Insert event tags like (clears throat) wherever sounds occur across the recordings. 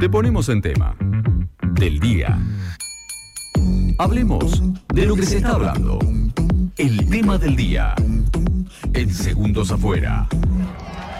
Te ponemos en tema. Del día. Hablemos de lo que se está hablando. El tema del día. En segundos afuera.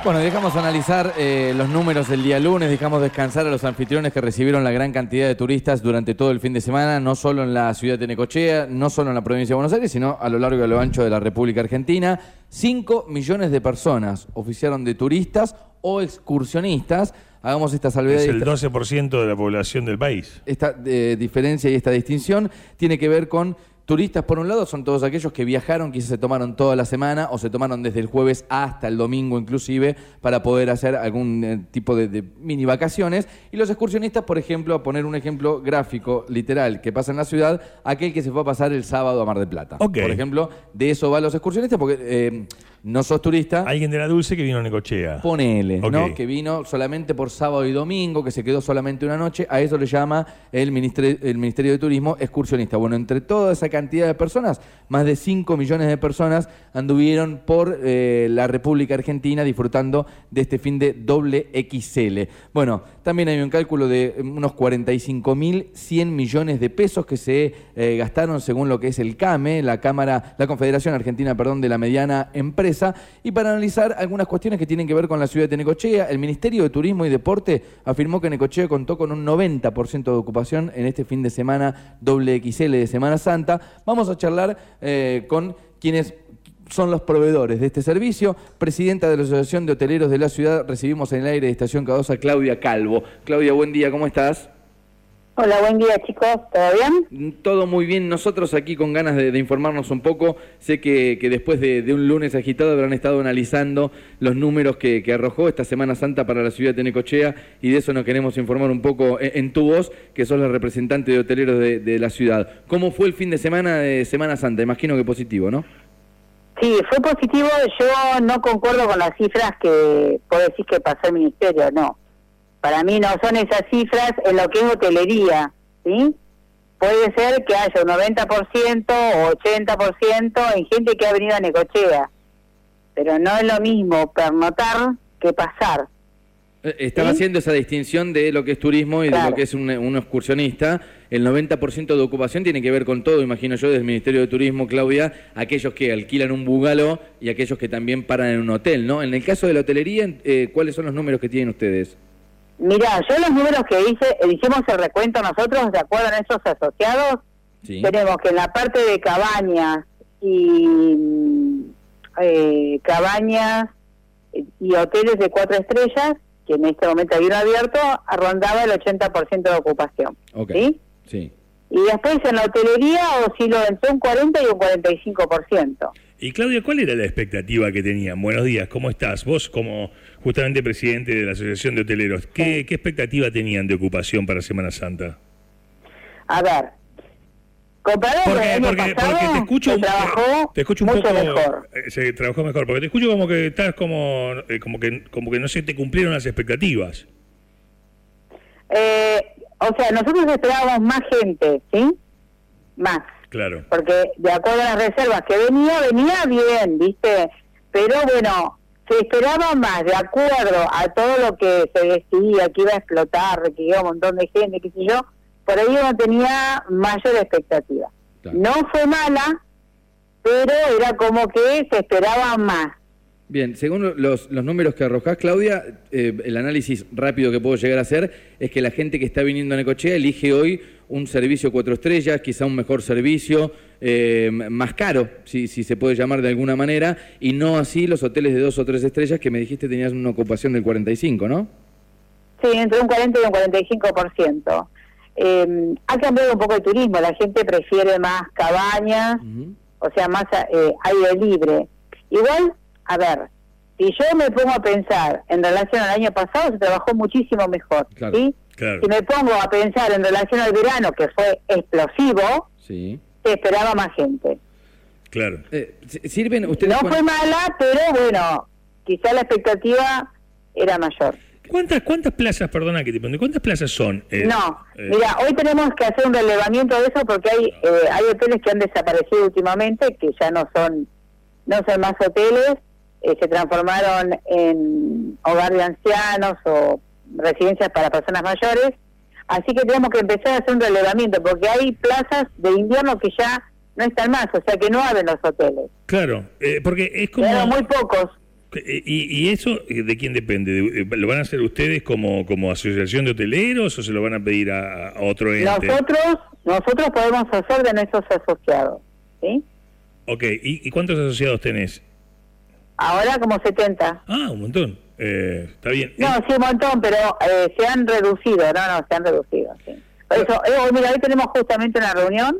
Bueno, dejamos analizar eh, los números del día lunes, dejamos descansar a los anfitriones que recibieron la gran cantidad de turistas durante todo el fin de semana, no solo en la ciudad de Necochea, no solo en la provincia de Buenos Aires, sino a lo largo y a lo ancho de la República Argentina. Cinco millones de personas oficiaron de turistas o excursionistas. Hagamos esta salvedad. Es el esta- 12% de la población del país. esta eh, diferencia y esta distinción tiene que ver con turistas, por un lado, son todos aquellos que viajaron, quizás se tomaron toda la semana o se tomaron desde el jueves hasta el domingo inclusive para poder hacer algún eh, tipo de, de mini vacaciones. Y los excursionistas, por ejemplo, a poner un ejemplo gráfico, literal, que pasa en la ciudad, aquel que se fue a pasar el sábado a Mar del Plata. Por ejemplo, de eso van los excursionistas porque eh, no sos turista. Alguien de la Dulce que vino a Necochea. Ponele, ¿no? Que vino solamente por sábado y domingo, que se quedó solamente una noche. A eso le llama el Ministerio, el Ministerio de Turismo excursionista. Bueno, entre toda esa cantidad de personas, más de 5 millones de personas anduvieron por eh, la República Argentina disfrutando de este fin de doble XL. Bueno, también hay un cálculo de eh, unos 45.100 millones de pesos que se eh, gastaron según lo que es el CAME, la Cámara, la Confederación Argentina, perdón, de la mediana empresa. Y para analizar algunas cuestiones que tienen que ver con la ciudad de Necochea, el Ministerio de Turismo y Deporte afirmó que Necochea contó con un 90% de ocupación en este fin de semana doble XL de Semana Santa. Vamos a charlar eh, con quienes son los proveedores de este servicio. Presidenta de la Asociación de Hoteleros de la ciudad, recibimos en el aire de Estación Cadosa Claudia Calvo. Claudia, buen día, ¿cómo estás? Hola, buen día chicos, ¿todo bien? Todo muy bien, nosotros aquí con ganas de, de informarnos un poco. Sé que, que después de, de un lunes agitado habrán estado analizando los números que, que arrojó esta Semana Santa para la ciudad de Necochea y de eso nos queremos informar un poco en, en tu voz, que sos la representante de hoteleros de, de la ciudad. ¿Cómo fue el fin de semana de Semana Santa? Imagino que positivo, ¿no? Sí, fue positivo, yo no concuerdo con las cifras que puedo decir que pasó el ministerio, no. Para mí no son esas cifras en lo que es hotelería, ¿sí? Puede ser que haya un 90% o 80% en gente que ha venido a Necochea, pero no es lo mismo pernotar que pasar. Eh, Estaba ¿Sí? haciendo esa distinción de lo que es turismo y de lo que es un, un excursionista. El 90% de ocupación tiene que ver con todo, imagino yo, del Ministerio de Turismo, Claudia, aquellos que alquilan un bungalow y aquellos que también paran en un hotel, ¿no? En el caso de la hotelería, eh, ¿cuáles son los números que tienen ustedes? Mira, yo los números que hice, hicimos el recuento nosotros, de acuerdo a nuestros asociados, Sí. Tenemos que en la parte de cabañas y mm, eh, cabañas y hoteles de cuatro estrellas, que en este momento hay uno abierto, rondaba el 80% de ocupación. Ok. ¿sí? Sí. Y después en la hotelería osciló entre un 40 y un 45%. Y Claudia, ¿cuál era la expectativa que tenían? Buenos días, ¿cómo estás? Vos como justamente presidente de la Asociación de Hoteleros, ¿qué, qué expectativa tenían de ocupación para Semana Santa? A ver, comparado el Porque, año porque, pasado, porque te escucho, se trabajó te escucho un mucho poco, mejor. eh, se trabajó mejor, porque te escucho como que estás como, eh, como que, como que no se te cumplieron las expectativas. Eh, o sea, nosotros esperábamos más gente, ¿sí? Más. Claro. porque de acuerdo a las reservas que venía, venía bien, ¿viste? Pero bueno, se esperaba más, de acuerdo a todo lo que se decía, que iba a explotar, que iba un montón de gente, qué sé yo, por ahí uno tenía mayor expectativa. Claro. No fue mala, pero era como que se esperaba más. Bien, según los, los números que arrojás, Claudia, eh, el análisis rápido que puedo llegar a hacer es que la gente que está viniendo a Necochea elige hoy un servicio cuatro estrellas, quizá un mejor servicio, eh, más caro, si, si se puede llamar de alguna manera, y no así los hoteles de dos o tres estrellas que me dijiste tenías una ocupación del 45, ¿no? Sí, entre un 40 y un 45%. Eh, ha cambiado un poco el turismo, la gente prefiere más cabañas, o sea, más eh, aire libre. Igual, a ver, si yo me pongo a pensar en relación al año pasado, se trabajó muchísimo mejor, Claro, ¿sí? Claro. Si me pongo a pensar en relación al verano, que fue explosivo, Sí. se esperaba más gente. Claro. Eh, si- ¿Sirven ustedes? No fue mala, pero bueno, quizá la expectativa era mayor. ¿Cuántas, cuántas plazas, perdona que te pregunte, cuántas plazas son? eh, No, eh, mira, hoy tenemos que hacer un relevamiento de eso porque hay eh, hay hoteles que han desaparecido últimamente, que ya no son no son más hoteles, eh, se transformaron en hogar de ancianos o residencias para personas mayores. Así que tenemos que empezar a hacer un relevamiento, porque hay plazas de invierno que ya no están más, o sea que no abren los hoteles. Claro, eh, porque es como... Muy pocos. Eh, ¿Y, ¿Y eso eh, de quién depende? ¿De- ¿Lo van a hacer ustedes como, como asociación de hoteleros o se lo van a pedir a, a otro ente? Nosotros, nosotros podemos hacer de nuestros asociados, ¿sí? Ok, ¿Y, y cuántos asociados tenés? Ahora como 70. Ah, un montón. Eh, está bien. No, sí, un montón, pero eh, se han reducido, no, no, se han reducido, sí. Por eso, eh, hoy, mira, hoy tenemos justamente una reunión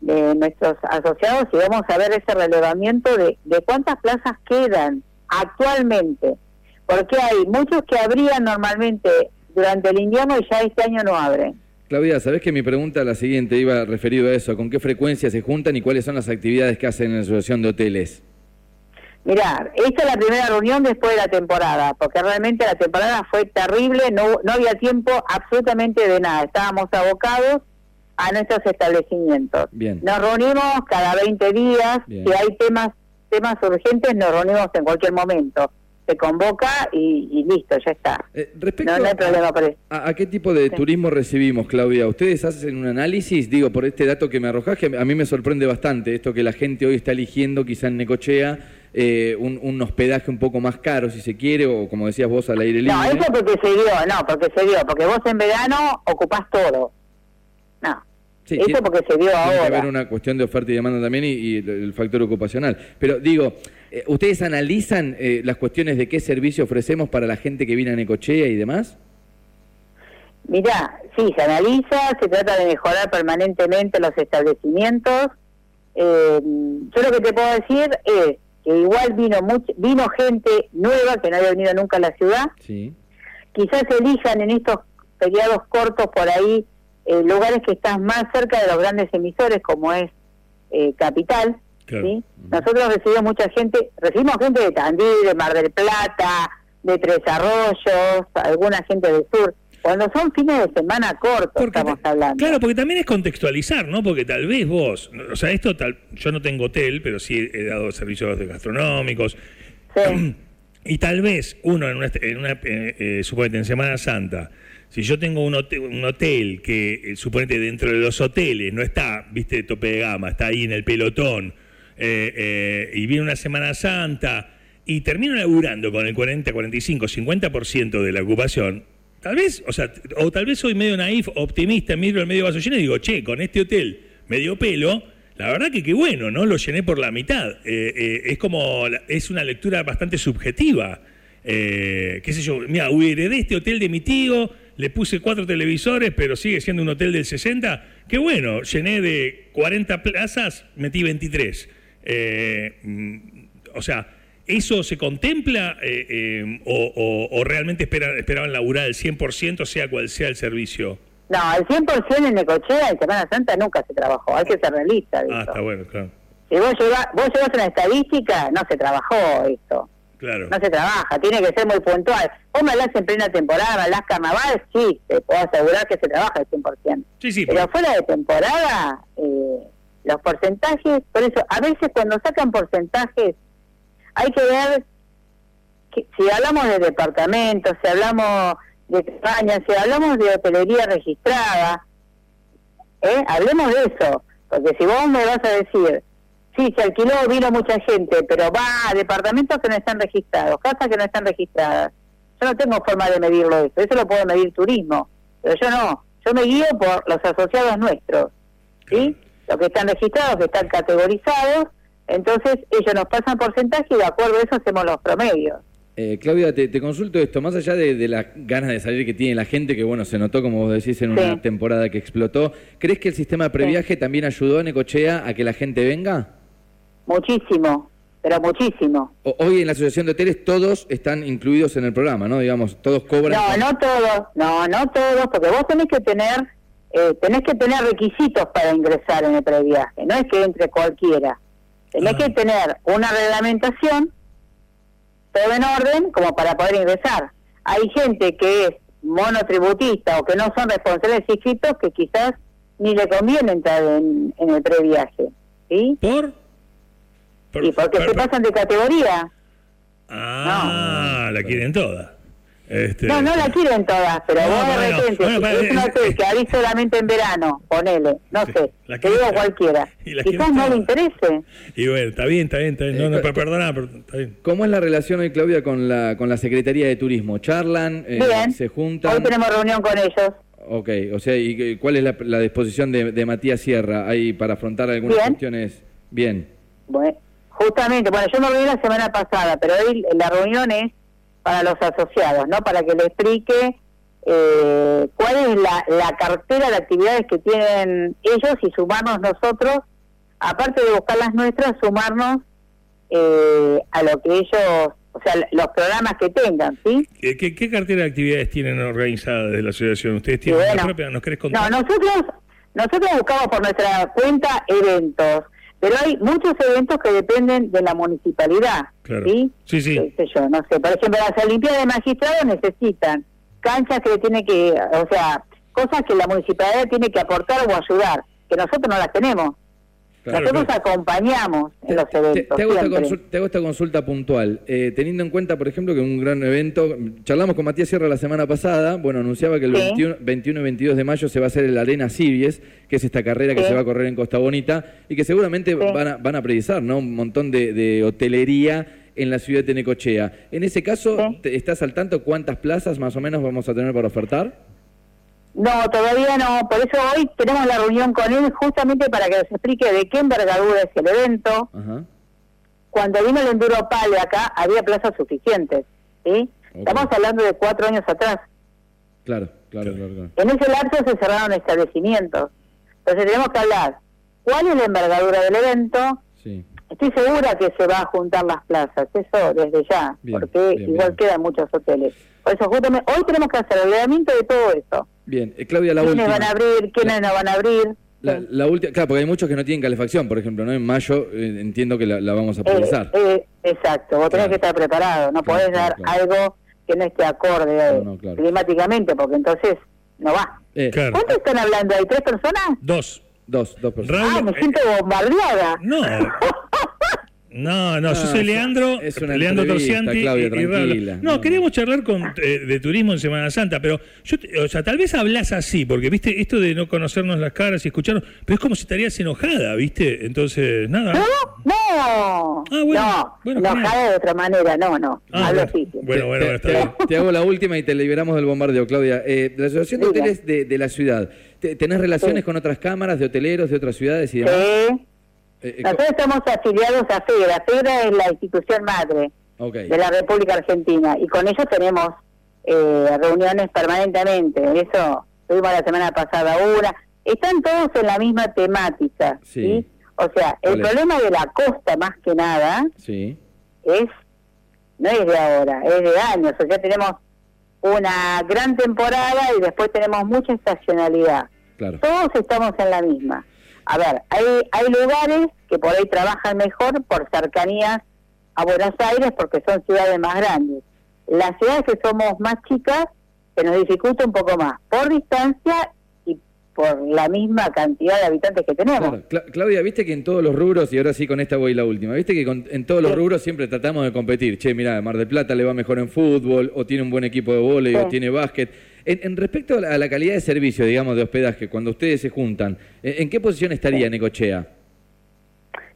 de nuestros asociados y vamos a ver ese relevamiento de, de cuántas plazas quedan actualmente. Porque hay muchos que abrían normalmente durante el invierno y ya este año no abren. Claudia, ¿sabés que mi pregunta la siguiente iba referido a eso? ¿Con qué frecuencia se juntan y cuáles son las actividades que hacen en la Asociación de Hoteles? Mirá, esta es la primera reunión después de la temporada, porque realmente la temporada fue terrible, no, no había tiempo absolutamente de nada, estábamos abocados a nuestros establecimientos. Bien. Nos reunimos cada 20 días, Bien. si hay temas temas urgentes nos reunimos en cualquier momento. Se convoca y, y listo, ya está. Eh, respecto No, no hay a- problema por eso. ¿A, a qué tipo de turismo recibimos, Claudia? ¿Ustedes hacen un análisis? Digo, por este dato que me arrojás, que a mí me sorprende bastante, esto que la gente hoy está eligiendo, quizá en Necochea, eh, un, un hospedaje un poco más caro, si se quiere, o como decías vos, al aire libre. No, eso porque se dio, no, porque se dio, porque vos en verano ocupás todo. No, Sí, eso tiene- porque se dio Tiene que ahora. haber una cuestión de oferta y demanda también y, el factor ocupacional. Pero digo, eh, ¿ustedes analizan eh, las cuestiones de qué servicio ofrecemos para la gente que viene a Necochea y demás? Mirá, sí, se analiza, se trata de mejorar permanentemente los establecimientos. Eh, yo lo que te puedo decir es que igual vino much- vino gente nueva que no había venido nunca a la ciudad. Sí. Quizás elijan en estos periodos cortos por ahí eh, lugares que están más cerca de los grandes emisores como es eh, Capital. Claro. ¿sí? Nosotros recibimos mucha gente, recibimos gente de Tandil, de Mar del Plata, de Tres Arroyos, alguna gente del sur. Cuando son fines de semana cortos estamos ta- hablando. Claro, porque también es contextualizar, ¿no? Porque tal vez vos, o sea, esto tal, yo no tengo hotel, pero sí he dado servicios de gastronómicos. Sí. (clears throat) Y tal vez uno en una, en una eh, eh, suponete en Semana Santa, si yo tengo un hotel, un hotel que eh, suponete dentro de los hoteles no está, viste, de tope de gama, está ahí en el pelotón, eh, eh, y viene una Semana Santa y termino laburando con el 40, 45, 50% de la ocupación, tal vez, o sea, o tal vez soy medio naif, optimista, miro el medio vaso lleno y digo, che, con este hotel medio pelo, la verdad que qué bueno, ¿no? Lo llené por la mitad. Eh, eh, es como, es una lectura bastante subjetiva. Eh, qué sé yo, mira, heredé este hotel de mi tío, le puse cuatro televisores, pero sigue siendo un hotel del 60. Qué bueno, llené de 40 plazas, metí 23. Eh, mm, o sea, ¿eso se contempla eh, eh, o, o- o realmente esperan, esperaban laburar al 100%, sea cual sea el servicio? No, al 100% en Necochea en Semana Santa nunca se trabajó, hay que ser realista. Ah, está bueno, claro. Si vos llevas, vos llevas una estadística, no se trabajó esto. Claro. No se trabaja, tiene que ser muy puntual. Vos me hablas en plena temporada, me hablas carnaval, sí, te puedo asegurar que se trabaja al 100%. Sí, sí, Pero pero- fuera de temporada, eh, los porcentajes, por eso, a veces cuando sacan porcentajes, hay que ver, que, si hablamos de departamentos, si hablamos de cabañas, si hablamos de hotelería registrada, ¿eh? hablemos de eso, porque si vos me vas a decir, sí, se alquiló, vino mucha gente, pero va a departamentos que no están registrados, casas que no están registradas, yo no tengo forma de medirlo eso, eso lo puedo medir turismo, pero yo no, yo me guío por los asociados nuestros, ¿sí? Los que están registrados, que están categorizados, entonces ellos nos pasan porcentaje y de acuerdo a eso hacemos los promedios. Eh, Claudia, te, te consulto esto, más allá de, de las ganas de salir que tiene la gente, que bueno, se notó, como vos decís, en una temporada que explotó, ¿crees que el sistema de previaje también ayudó a Necochea a que la gente venga? Muchísimo, pero muchísimo. O- hoy en la Asociación de Hoteles todos están incluidos en el programa, ¿no? Digamos, todos cobran. No, no todos, no, no todos, porque vos tenés que tener, eh, tenés que tener requisitos para ingresar en el previaje, no es que entre cualquiera. Tenés Ah. que tener una reglamentación, todo en orden, como para poder ingresar. Hay gente que es monotributista o que no son responsables inscritos que quizás ni le conviene entrar en, en el previaje, ¿sí? ¿Por? Por- y porque por- se por- pasan de categoría. Ah, la quieren toda. Este, No, no la quieren todas, pero No, vos de bueno, repente, bueno, si para- es un hotel que abrís solamente en verano, ponele, no Sí, sé, la te digo cualquiera, (laughs) quizás no le interese. Y bueno, está bien, está bien, está bien. No, Eh, no, pero- perdona, pero está bien. ¿Cómo es la relación hoy, Claudia, con la, con la Secretaría de Turismo? ¿Charlan? Eh, Bien, ¿Se juntan? hoy tenemos reunión con ellos. Ok, o sea, ¿y cuál es la, la disposición de, de Matías Sierra ahí para afrontar algunas Bien. cuestiones? Bien. Bueno, justamente, bueno, yo me reuní la semana pasada, pero hoy la reunión es para los asociados, ¿no? Para que le explique eh, cuál es la, la cartera de actividades que tienen ellos y sumarnos nosotros, aparte de buscar las nuestras, sumarnos eh, a lo que ellos, o sea, los programas que tengan, ¿sí? ¿Qué, qué, qué cartera de actividades tienen organizadas desde la asociación? ¿Ustedes tienen bueno, una propia? ¿Nos querés contar? No, nosotros, nosotros buscamos por nuestra cuenta eventos, pero hay muchos eventos que dependen de la municipalidad. Claro. ¿sí? Sí, sí. Qué sé yo, no sé. Por ejemplo, las Olimpiadas de Magistrados necesitan canchas que tiene que, o sea, cosas que la municipalidad tiene que aportar o ayudar, que nosotros no las tenemos. Claro, nosotros claro. acompañamos en los Te, eventos. te hago esta siempre. consul- te hago esta consulta puntual. Eh, teniendo en cuenta, por ejemplo, que un gran evento, charlamos con Matías Sierra la semana pasada, bueno, anunciaba que el Sí. 21, 21 y 22 de mayo se va a hacer el Arena Civies, que es esta carrera que se va a correr en Costa Bonita, y que seguramente Sí. van, a, van a precisar, ¿no? Un montón de, de hotelería en la ciudad de Necochea. En ese caso, te- ¿estás al tanto cuántas plazas más o menos vamos a tener para ofertar? No, todavía no. Por eso hoy tenemos la reunión con él justamente para que nos explique de qué envergadura es el evento, cuando vino el Enduro Pale acá había plazas suficientes, ¿sí? Estamos hablando de cuatro años atrás. Claro, claro, claro. claro. En ese lapso se cerraron establecimientos. Entonces tenemos que hablar cuál es la envergadura del evento. Sí. Estoy segura que se va a juntar las plazas, eso desde ya, Bien, porque bien, igual bien. quedan muchos hoteles. Por eso justamente hoy tenemos que hacer el relevamiento de todo eso. Bien, Eh, Claudia, la ¿Quiénes última. van a abrir? ¿Quiénes no van a abrir? La, la última, claro, porque hay muchos que no tienen calefacción, por ejemplo, ¿no? En mayo eh, entiendo que la, la vamos a Eh, priorizar. eh, exacto, vos tenés Claro. que estar preparado, no Claro, podés claro, dar claro. algo que no esté acorde No, no, claro. climáticamente, porque entonces no va. Eh, Claro. ¿Cuántos están hablando? ¿Hay tres personas? Dos. Dos, dos personas. Ah, me siento bombardeada. no. (laughs) No, no, yo soy Leandro, es una Leandro Torcianti Claudia, y- tranquila. No, No. queríamos charlar con, eh, de turismo en Semana Santa, pero yo, te- o sea, tal vez hablas así, porque viste esto de no conocernos las caras y escucharnos, pero es como si estarías enojada, ¿viste? Entonces, nada. No, no. Ah, bueno, no, bueno, enojada de otra manera, no, no. Ah, Hablo bueno, así. bueno, bueno, bueno, te, está te- bien. te hago la última y te liberamos del bombardeo, Claudia. Eh, la Asociación de. Hoteles de, de la ciudad, ¿te- ¿tenés relaciones Sí. con otras cámaras de hoteleros de otras ciudades y demás? Sí. Eh, eh, Nosotros estamos afiliados a FEDRA. FEDRA es la institución madre de la República Argentina y con ellos tenemos eh, reuniones permanentemente. Eso tuvimos la semana pasada una. Están todos en la misma temática. Sí. ¿sí? O sea, el problema de la costa más que nada Sí. es no es de ahora, es de años. O sea, tenemos una gran temporada y después tenemos mucha estacionalidad. Claro. Todos estamos en la misma. A ver, hay, hay lugares que por ahí trabajan mejor por cercanías a Buenos Aires porque son ciudades más grandes. Las ciudades que somos más chicas se nos dificulta un poco más por distancia y por la misma cantidad de habitantes que tenemos. Claro. Cla- Claudia, viste que en todos los rubros, y ahora sí con esta voy la última, viste que con- en todos los Sí. rubros siempre tratamos de competir. Che, mira, Mar del Plata le va mejor en fútbol, o tiene un buen equipo de vóley, o tiene básquet. En, en respecto a la, a la calidad de servicio, digamos, de hospedaje, cuando ustedes se juntan, ¿en, en qué posición estaría Necochea?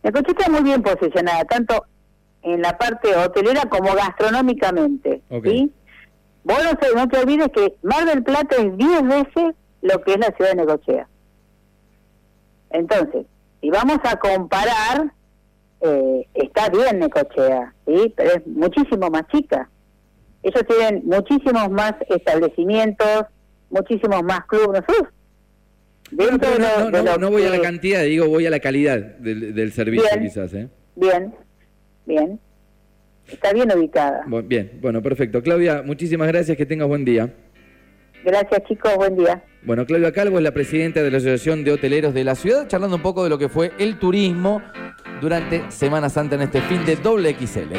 Necochea está muy bien posicionada, tanto en la parte hotelera como gastronómicamente. Ok. ¿sí? Vos no, te- no te olvides que Mar del Plata es 10 veces lo que es la ciudad de Necochea. Entonces, si vamos a comparar, eh, está bien Necochea, ¿sí? pero es muchísimo más chica. Ellos tienen muchísimos más establecimientos, muchísimos más clubes. Nosotros, Bueno, no, no, no- no voy a la cantidad, digo, voy a la calidad del, del servicio Bien. quizás. ¿eh? Bien, bien. Está bien ubicada. Bien, bueno, perfecto. Claudia, muchísimas gracias, que tengas buen día. Gracias chicos, buen día. Bueno, Claudia Calvo es la presidenta de la Asociación de Hoteleros de la ciudad, charlando un poco de lo que fue el turismo durante Semana Santa en este fin de doble XL.